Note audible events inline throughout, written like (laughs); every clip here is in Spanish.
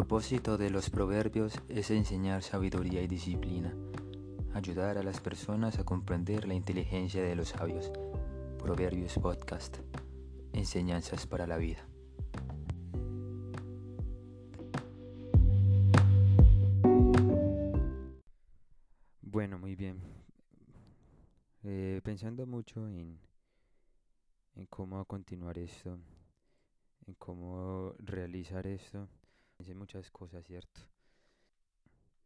propósito de los proverbios es enseñar sabiduría y disciplina, ayudar a las personas a comprender la inteligencia de los sabios. Proverbios Podcast, enseñanzas para la vida. Bueno, muy bien. Eh, pensando mucho en, en cómo continuar esto, en cómo realizar esto, Muchas cosas, ¿cierto?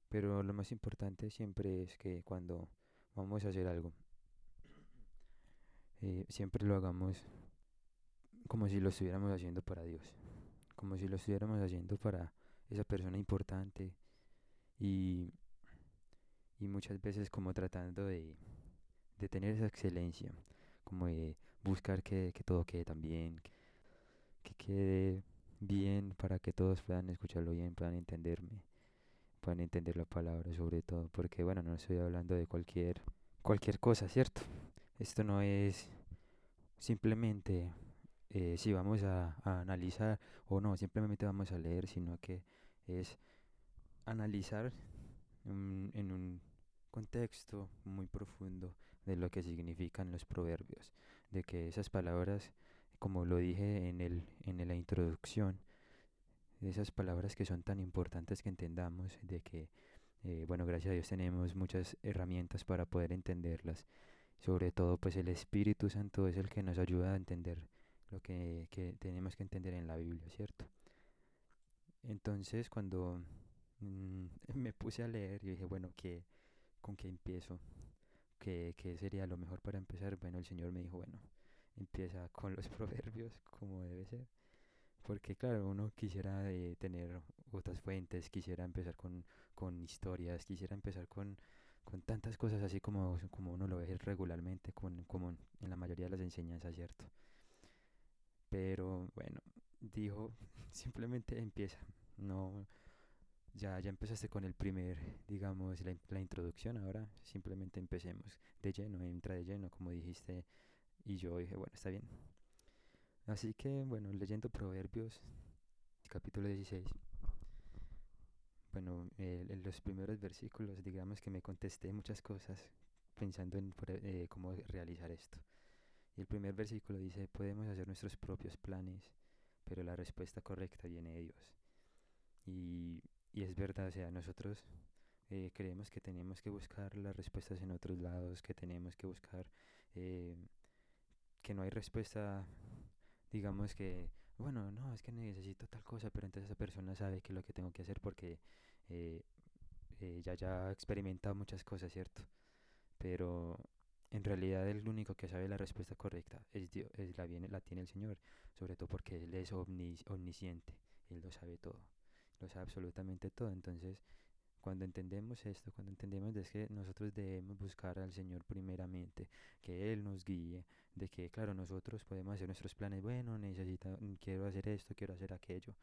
Pero lo más importante siempre es que cuando vamos a hacer algo, eh, siempre lo hagamos como si lo estuviéramos haciendo para Dios, como si lo estuviéramos haciendo para esa persona importante y, y muchas veces como tratando de, de tener esa excelencia, como de buscar que, que todo quede tan bien, que quede bien para que todos puedan escucharlo bien, puedan entenderme, puedan entender la palabra sobre todo, porque bueno, no estoy hablando de cualquier cualquier cosa, ¿cierto? Esto no es simplemente eh, si vamos a, analizar o no, simplemente vamos a leer, sino que es analizar en un contexto muy profundo de lo que significan los proverbios, de que esas palabras como lo dije en, el, en la introducción, esas palabras que son tan importantes que entendamos, de que, eh, bueno, gracias a Dios tenemos muchas herramientas para poder entenderlas. Sobre todo, pues el Espíritu Santo es el que nos ayuda a entender lo que, que tenemos que entender en la Biblia, ¿cierto? Entonces, cuando mm, (laughs) me puse a leer, y dije, bueno, ¿qué, ¿con qué empiezo? ¿Qué, ¿Qué sería lo mejor para empezar? Bueno, el Señor me dijo, bueno, empieza con los (laughs) proverbios como debe ser. Porque claro, uno quisiera eh, tener otras fuentes, quisiera empezar con, con historias, quisiera empezar con, con tantas cosas así como, como uno lo ve regularmente, con, como en la mayoría de las enseñanzas, ¿cierto? Pero bueno, dijo, (laughs) simplemente empieza, no, ya, ya empezaste con el primer, digamos, la, la introducción, ahora simplemente empecemos de lleno, entra de lleno, como dijiste y yo dije, bueno, está bien. Así que, bueno, leyendo Proverbios, capítulo 16. Bueno, en los primeros versículos, digamos que me contesté muchas cosas pensando en eh, cómo realizar esto. Y el primer versículo dice, podemos hacer nuestros propios planes, pero la respuesta correcta viene de Dios. Y, y es verdad, o sea, nosotros eh, creemos que tenemos que buscar las respuestas en otros lados, que tenemos que buscar eh, que no hay respuesta, digamos que, bueno, no, es que necesito tal cosa, pero entonces esa persona sabe que es lo que tengo que hacer porque eh, eh, ya, ya ha experimentado muchas cosas, ¿cierto? Pero en realidad el único que sabe la respuesta correcta es Dios, es la tiene el Señor, sobre todo porque Él es omnisciente, Él lo sabe todo, lo sabe absolutamente todo, entonces cuando entendemos esto, cuando entendemos de que nosotros debemos buscar al Señor primeramente, que Él nos guíe, de que, claro, nosotros podemos hacer nuestros planes, bueno, necesito, quiero hacer esto, quiero hacer aquello,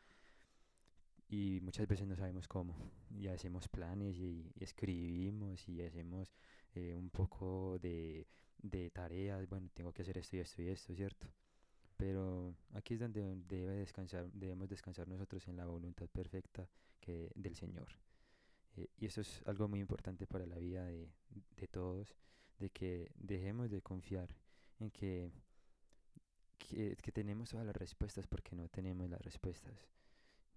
y muchas veces no sabemos cómo, y hacemos planes y, escribimos y hacemos eh, un poco de, de tareas, bueno, tengo que hacer esto y esto y esto, ¿cierto? Pero aquí es donde debe descansar, debemos descansar nosotros en la voluntad perfecta que, del Señor. Eh, y eso es algo muy importante para la vida de, de todos, de que dejemos de confiar en que, que, tenemos todas las respuestas porque no tenemos las respuestas.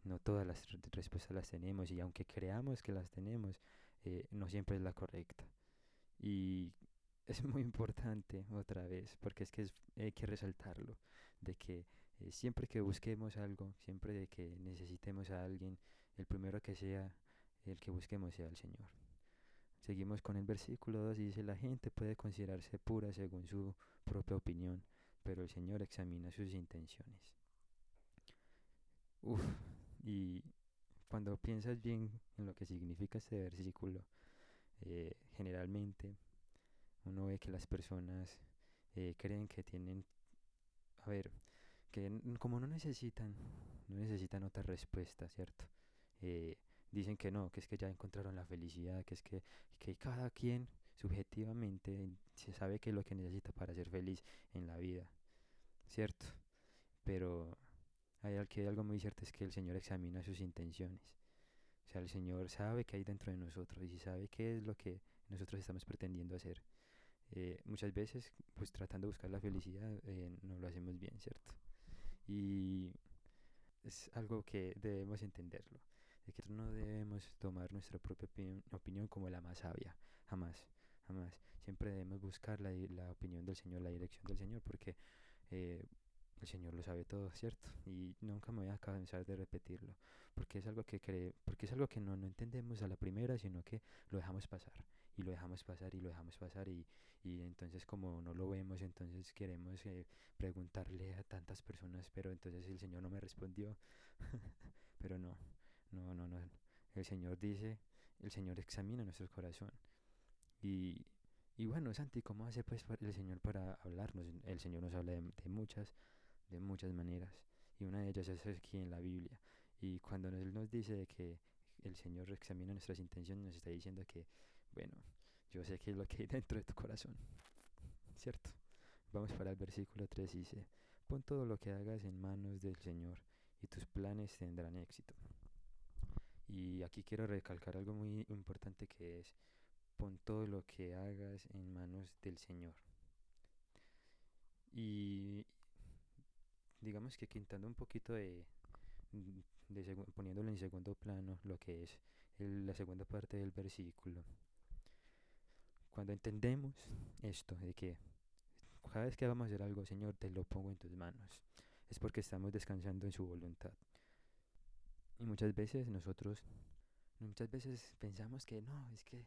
No todas las respuestas las tenemos y aunque creamos que las tenemos, eh, no siempre es la correcta. Y (laughs) es muy importante otra vez, porque es que hay que resaltarlo, de que eh, siempre que busquemos algo, siempre de que necesitemos a alguien, el primero que sea el que busquemos sea el Señor. Seguimos con el versículo 2 y dice, la gente puede considerarse pura según su propia opinión, pero el Señor examina sus intenciones. Uf, y cuando piensas bien en lo que significa este versículo, eh, generalmente uno ve que las personas eh, creen que tienen, a ver, que como no necesitan, no necesitan otra respuesta, ¿cierto? Eh, dicen que no, que es que ya encontraron la felicidad, que es que, que cada quien subjetivamente se sabe qué es lo que necesita para ser feliz en la vida, ¿cierto? Pero hay algo muy cierto es que el Señor examina sus intenciones. O sea, el Señor sabe qué hay dentro de nosotros y sabe qué es lo que nosotros estamos pretendiendo hacer. Eh, muchas veces, pues tratando de buscar la felicidad, eh, no lo hacemos bien, ¿cierto? Y es algo que debemos entenderlo, de que no debemos tomar nuestra propia opinión, como la más sabia, jamás, jamás. Siempre debemos buscar la, la opinión del Señor, la dirección del Señor, porque eh, el Señor lo sabe todo, ¿cierto? Y nunca me voy a cansar de repetirlo, porque es algo que cree, porque es algo que no, no entendemos a la primera, sino que lo dejamos pasar y lo dejamos pasar y lo dejamos pasar y, y entonces como no lo vemos, entonces queremos eh, preguntarle a tantas personas, pero entonces el Señor no me respondió, (laughs) pero no, no, no, no, el Señor dice, el Señor examina nuestro corazón y, y bueno, Santi, ¿cómo hace pues el Señor para hablarnos? El Señor nos habla de, de muchas, de muchas maneras y una de ellas es aquí en la Biblia y cuando Él nos dice que el Señor examina nuestras intenciones, nos está diciendo que bueno, yo sé que es lo que hay dentro de tu corazón, ¿cierto? Vamos para el versículo 3, dice, pon todo lo que hagas en manos del Señor y tus planes tendrán éxito. Y aquí quiero recalcar algo muy importante que es, pon todo lo que hagas en manos del Señor. Y digamos que quintando un poquito de, de poniéndolo en segundo plano, lo que es la segunda parte del versículo, cuando entendemos esto, de que cada vez que vamos a hacer algo, Señor, te lo pongo en tus manos, es porque estamos descansando en su voluntad. Y muchas veces nosotros, muchas veces pensamos que no, es que,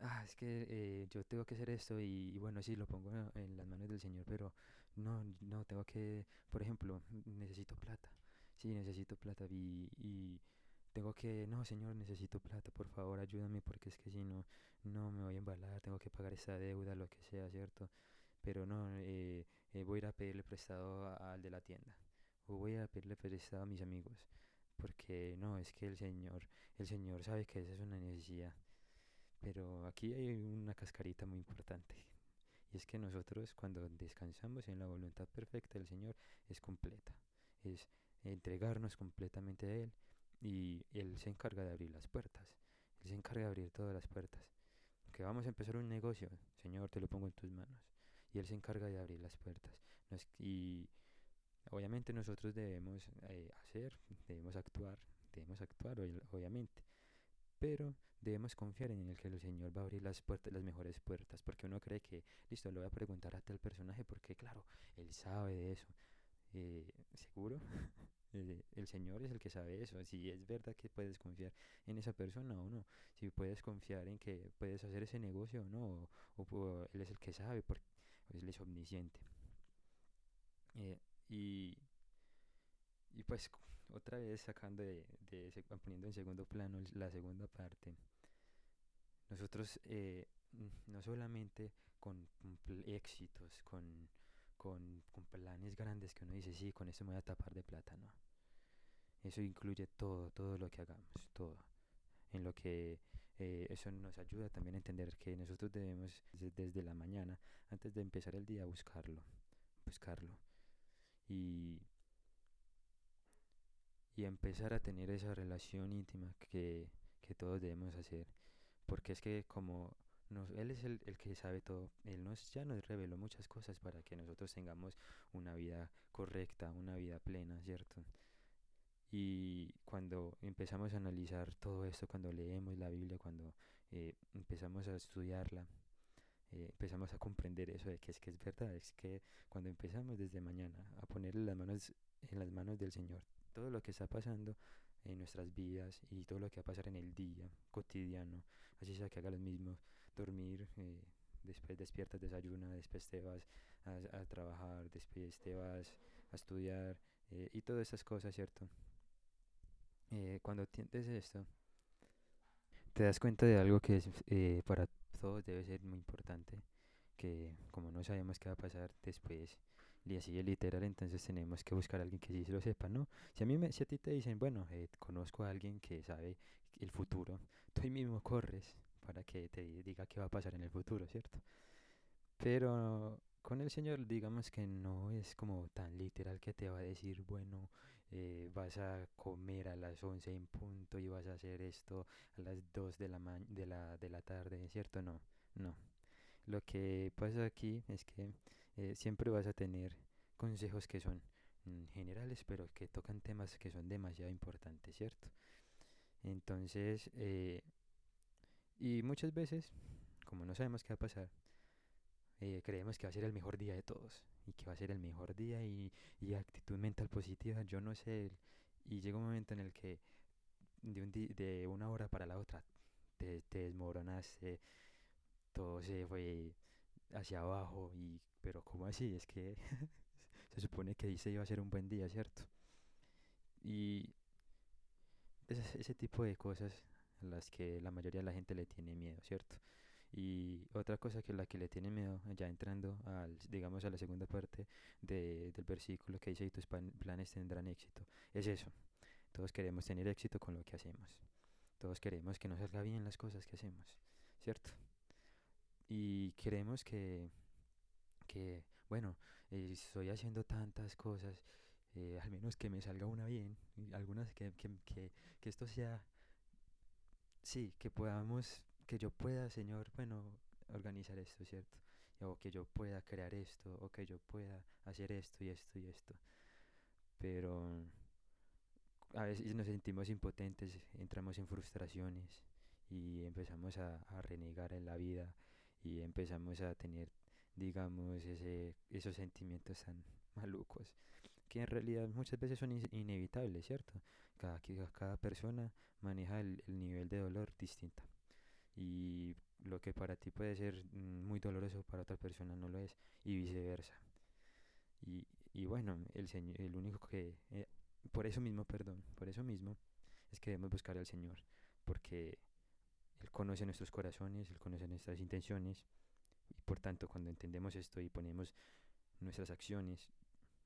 ah, es que eh, yo tengo que hacer esto y, bueno, sí, lo pongo en las manos del Señor, pero no, no, tengo que, por ejemplo, necesito plata, sí, necesito plata y, y tengo que, no, Señor, necesito plata, por favor, ayúdame porque es que si no, no me voy a embalar, tengo que pagar esa deuda, lo que sea, ¿cierto? Pero no, eh, eh, voy a ir a pedirle prestado al de la tienda, o voy a pedirle prestado a mis amigos, porque no, es que el Señor, el Señor sabe que esa es una necesidad. Pero aquí hay una cascarita muy importante. Y es que nosotros cuando descansamos en la voluntad perfecta del Señor es completa. Es entregarnos completamente a Él y Él se encarga de abrir las puertas. Él se encarga de abrir todas las puertas. Que vamos a empezar un negocio, Señor, te lo pongo en tus manos. Y Él se encarga de abrir las puertas. y obviamente nosotros debemos eh, hacer, debemos actuar, debemos actuar, obviamente. Pero debemos confiar en el que el Señor va a abrir las puertas, las mejores puertas, porque uno cree que, listo, le voy a preguntar a tal personaje, porque claro, él sabe de eso. Eh, ¿Seguro? (laughs) Eh, el Señor es el que sabe eso, si es verdad que puedes confiar en esa persona o no, si puedes confiar en que puedes hacer ese negocio o no, o, Él es el que sabe, porque Él es omnisciente. Eh, y, y pues otra vez sacando de, de, poniendo en segundo plano la segunda parte, nosotros eh, no solamente con éxitos, con con, planes grandes que uno dice, sí, con eso me voy a tapar de plata, no. Eso incluye todo, todo lo que hagamos, todo. En lo que eh, eso nos ayuda también a entender que nosotros debemos desde, la mañana, antes de empezar el día, buscarlo, buscarlo. Y, y empezar a tener esa relación íntima que, que todos debemos hacer. Porque es que como él es el, el, que sabe todo. Él nos, ya nos reveló muchas cosas para que nosotros tengamos una vida correcta, una vida plena, ¿cierto? Y cuando empezamos a analizar todo esto, cuando leemos la Biblia, cuando eh, empezamos a estudiarla, eh, empezamos a comprender eso de que es que es verdad, es que cuando empezamos desde mañana a ponerle las manos en las manos del Señor, todo lo que está pasando en nuestras vidas y todo lo que va a pasar en el día cotidiano, así sea que haga lo mismo, dormir, eh, después despiertas, desayunas, después te vas a, trabajar, después te vas a estudiar eh, y todas esas cosas, ¿cierto? Eh, cuando entiendes esto, te das cuenta de algo que es, para todos debe ser muy importante, que como no sabemos qué va a pasar después, y así es literal, entonces tenemos que buscar a alguien que sí se lo sepa, ¿no? Si a, mí me, si a ti te dicen, bueno, conozco a alguien que sabe el futuro, tú mismo corres para que te diga qué va a pasar en el futuro, ¿cierto? Pero con el Señor digamos que no es como tan literal que te va a decir, bueno, eh, vas a comer a las 11 en punto y vas a hacer esto a las 2 de la, de la, de la tarde, ¿cierto? No, no. Lo que pasa aquí es que eh, siempre vas a tener consejos que son mm, generales, pero que tocan temas que son demasiado importantes, ¿cierto? Entonces, eh, y muchas veces, como no sabemos qué va a pasar, eh, creemos que va a ser el mejor día de todos y que va a ser el mejor día y, y actitud mental positiva, yo no sé, y llega un momento en el que de, un de una hora para la otra te, te desmoronaste, todo se fue hacia abajo y pero ¿cómo así? Es que (laughs) se supone que dice iba a ser un buen día, ¿cierto? Y ese, ese tipo de cosas a las que la mayoría de la gente le tiene miedo, ¿cierto? Y otra cosa que la que le tiene miedo, ya entrando al, digamos a la segunda parte de, del versículo que dice y tus planes tendrán éxito, es eso. Todos queremos tener éxito con lo que hacemos. Todos queremos que nos salga bien las cosas que hacemos, ¿cierto? Y queremos que, que bueno, eh, estoy haciendo tantas cosas, eh, al menos que me salga una bien, algunas que, que, que, que esto sea, sí, que podamos, que yo pueda, Señor, bueno, organizar esto, ¿cierto? O que yo pueda crear esto, o que yo pueda hacer esto y esto y esto. Pero a veces nos sentimos impotentes, entramos en frustraciones y empezamos a, renegar en la vida y empezamos a tener, digamos, ese, esos sentimientos tan (laughs) malucos que en realidad muchas veces son inevitables, ¿cierto? Cada, cada persona maneja el, nivel de dolor distinta y lo que para ti puede ser mm, muy doloroso para otra persona no lo es y viceversa. Y, y bueno, el, señor, el único que, eh, por eso mismo, perdón, por eso mismo es que debemos buscar al Señor, porque él conoce nuestros corazones, Él conoce nuestras intenciones y por tanto cuando entendemos esto y ponemos nuestras acciones,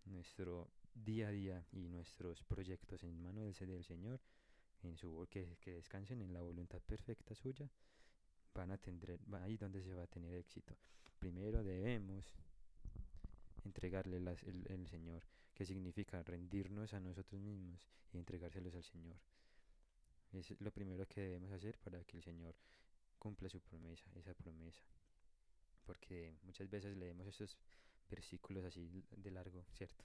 nuestro día a día y nuestros proyectos en manos del, del Señor, en su que, que descansen en la voluntad perfecta suya, van a tener, ahí donde se va a tener éxito. Primero debemos entregarle las, el, Señor, que significa rendirnos a nosotros mismos y entregárselos al Señor. Es lo primero que debemos hacer para que el Señor cumpla su promesa, esa promesa. Porque muchas veces leemos estos versículos así de largo, ¿cierto?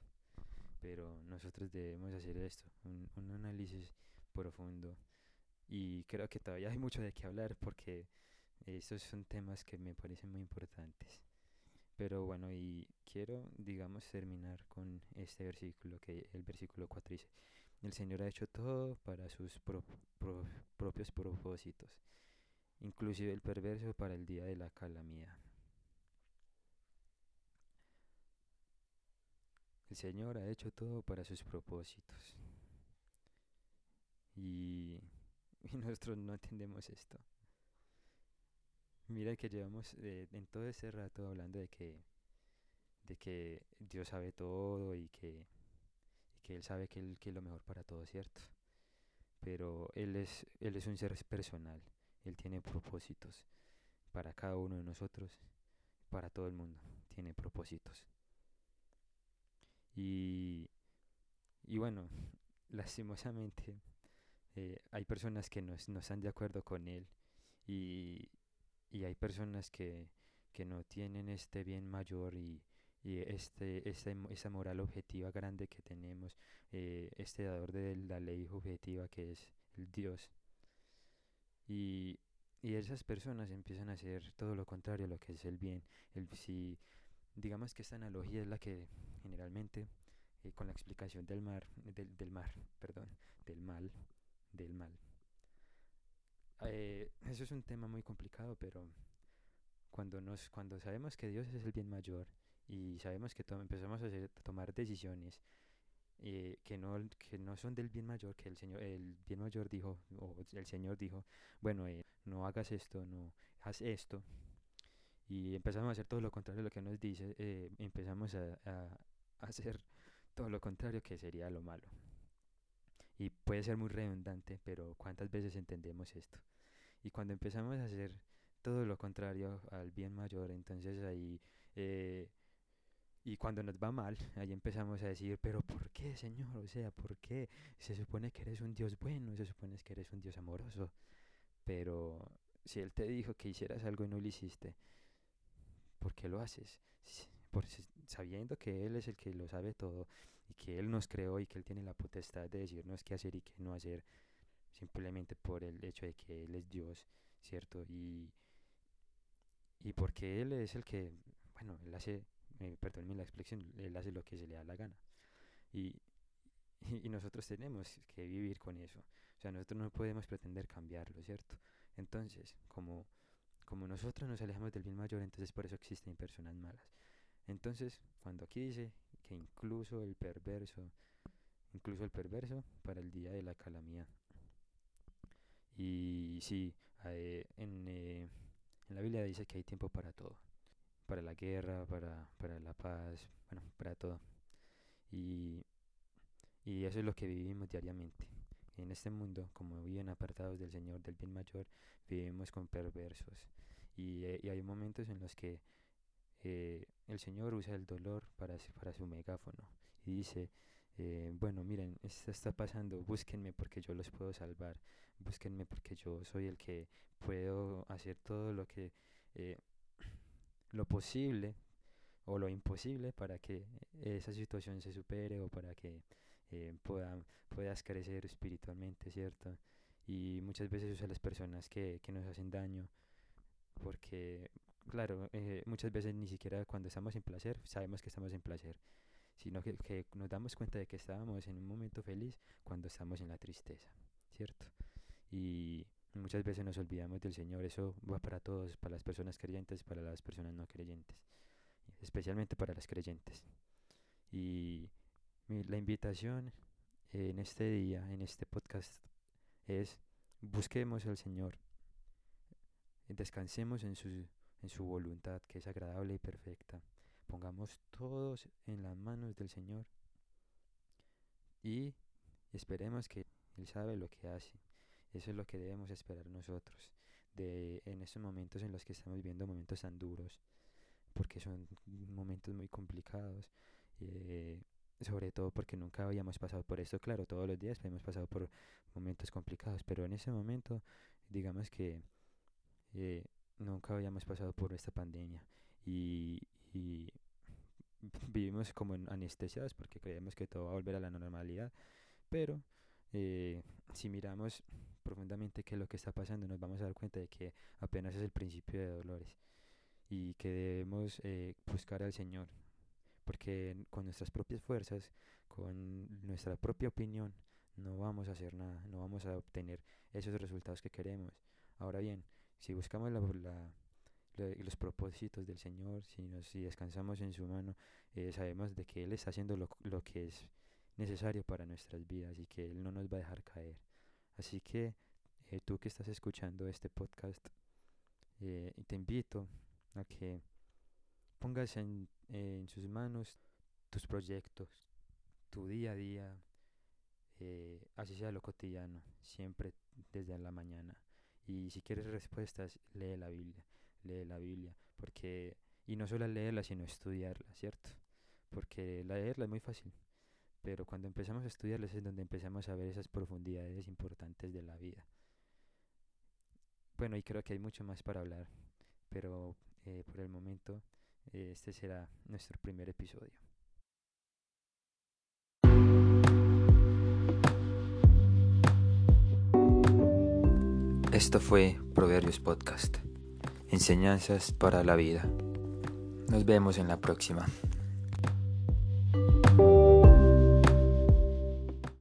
Pero nosotros debemos hacer esto, un análisis profundo. Y creo que todavía hay mucho de qué hablar porque estos son temas que me parecen muy importantes. Pero bueno, y quiero, digamos, terminar con este versículo, que el versículo 4 dice, el Señor ha hecho todo para sus propios propósitos, inclusive el perverso para el día de la calamidad. El Señor ha hecho todo para sus propósitos. Y, (laughs) nosotros no entendemos esto. Mira que llevamos eh, en todo ese rato hablando de que, de que Dios sabe todo y que que Él sabe que, él, que es lo mejor para todos, ¿cierto? Pero Él es, él es un ser personal, Él tiene propósitos para cada uno de nosotros, para todo el mundo, tiene propósitos. Y, y bueno, (laughs) lastimosamente eh, hay personas que no, no, están de acuerdo con Él y, y hay personas que, que no tienen este bien mayor y, y este, este, esa moral objetiva grande que tenemos, eh, este dador de la ley objetiva que es el Dios. Y, y esas personas empiezan a hacer todo lo contrario a lo que es el bien. El, si, digamos que esta analogía es la que generalmente, eh, con la explicación del mar, del, del mar, perdón, del mal, del mal. Eh, eso es un tema muy complicado, pero cuando, nos, cuando sabemos que Dios es el bien mayor, y sabemos que empezamos a, tomar decisiones eh, que, no, que no son del bien mayor, que el Señor, el bien mayor dijo, o el Señor dijo, bueno, eh, no hagas esto, no haz esto, y empezamos a hacer todo lo contrario a lo que nos dice, eh, empezamos a, hacer todo lo contrario que sería lo malo. Y puede ser muy redundante, pero ¿cuántas veces entendemos esto? Y cuando empezamos a hacer todo lo contrario al bien mayor, entonces ahí Y cuando nos va mal, (laughs) ahí empezamos a decir, pero ¿por qué, Señor? O sea, ¿por qué? Se supone que eres un Dios bueno, se supone que eres un Dios amoroso. Pero si Él te dijo que hicieras algo y no lo hiciste, ¿por qué lo haces? Por, sabiendo que Él es el que lo sabe todo y que Él nos creó y que Él tiene la potestad de decirnos qué hacer y qué no hacer, simplemente por el hecho de que Él es Dios, ¿cierto? Y, y porque Él es el que, bueno, Él hace eh, perdónenme la expresión, él hace lo que se le da la gana. Y, y, nosotros tenemos que vivir con eso. O sea, nosotros no podemos pretender cambiarlo, ¿cierto? Entonces, como, como nosotros nos alejamos del bien mayor, entonces por eso existen personas malas. Entonces, cuando aquí dice que incluso el perverso, incluso el perverso para el día de la calamidad. Y sí, eh, en, eh, en la Biblia dice que hay tiempo para todo para la guerra, para, para la paz, bueno, para todo. Y, y eso es lo que vivimos diariamente. En este mundo, como viven apartados del Señor, del bien mayor, vivimos con perversos. Y, eh, y hay momentos en los que eh, el Señor usa el dolor para, su megáfono y dice, eh, bueno, miren, esto está pasando, búsquenme porque yo los puedo salvar, búsquenme porque yo soy el que puedo hacer todo lo que (clears throat) lo posible o lo imposible para que esa situación se supere o para que eh, puedas crecer espiritualmente, ¿cierto? Y muchas veces usa las personas que nos hacen daño, porque, claro, eh, muchas veces ni siquiera cuando estamos en placer sabemos que estamos en placer, sino que, nos damos cuenta de que estábamos en un momento feliz cuando estamos en la tristeza, ¿cierto? Y Muchas veces nos olvidamos del Señor, eso va para todos, para las personas creyentes, para las personas no creyentes, especialmente para las creyentes. Y la invitación en este día, en este podcast, es busquemos al Señor, descansemos en su, en su voluntad, que es agradable y perfecta. Pongamos todos en las manos del Señor y esperemos que Él sabe lo que hace eso es lo que debemos esperar nosotros de en estos momentos en los que estamos viviendo momentos tan duros, porque son momentos muy complicados. Eh, sobre todo porque nunca habíamos pasado por esto, claro, todos los días hemos pasado por momentos complicados, pero en ese momento, digamos que eh, nunca habíamos pasado por esta pandemia y, y (laughs) vivimos como anestesiados porque creemos que todo va a volver a la normalidad, pero eh, si miramos profundamente qué es lo que está pasando, nos vamos a dar cuenta de que apenas es el principio de dolores y que debemos eh, buscar al Señor, porque con nuestras propias fuerzas, con nuestra propia opinión, no vamos a hacer nada, no vamos a obtener esos resultados que queremos. Ahora bien, si buscamos la, los propósitos del Señor, si, nos, si descansamos en su mano, eh, sabemos de que Él está haciendo lo, lo que es necesario para nuestras vidas y que Él no nos va a dejar caer. Así que eh, tú que estás escuchando este podcast, eh, te invito a que pongas en, en, sus manos tus proyectos, tu día a día, eh, así sea lo cotidiano, siempre desde la mañana. Y si quieres respuestas, lee la Biblia, lee la Biblia, porque, y no solo leerla, sino estudiarla, ¿cierto? Porque leerla es muy fácil, pero cuando empezamos a estudiarles es donde empezamos a ver esas profundidades importantes de la vida. Bueno, y creo que hay mucho más para hablar, pero eh, por el momento este será nuestro primer episodio. Esto fue Proverbios Podcast, enseñanzas para la vida. Nos vemos en la próxima.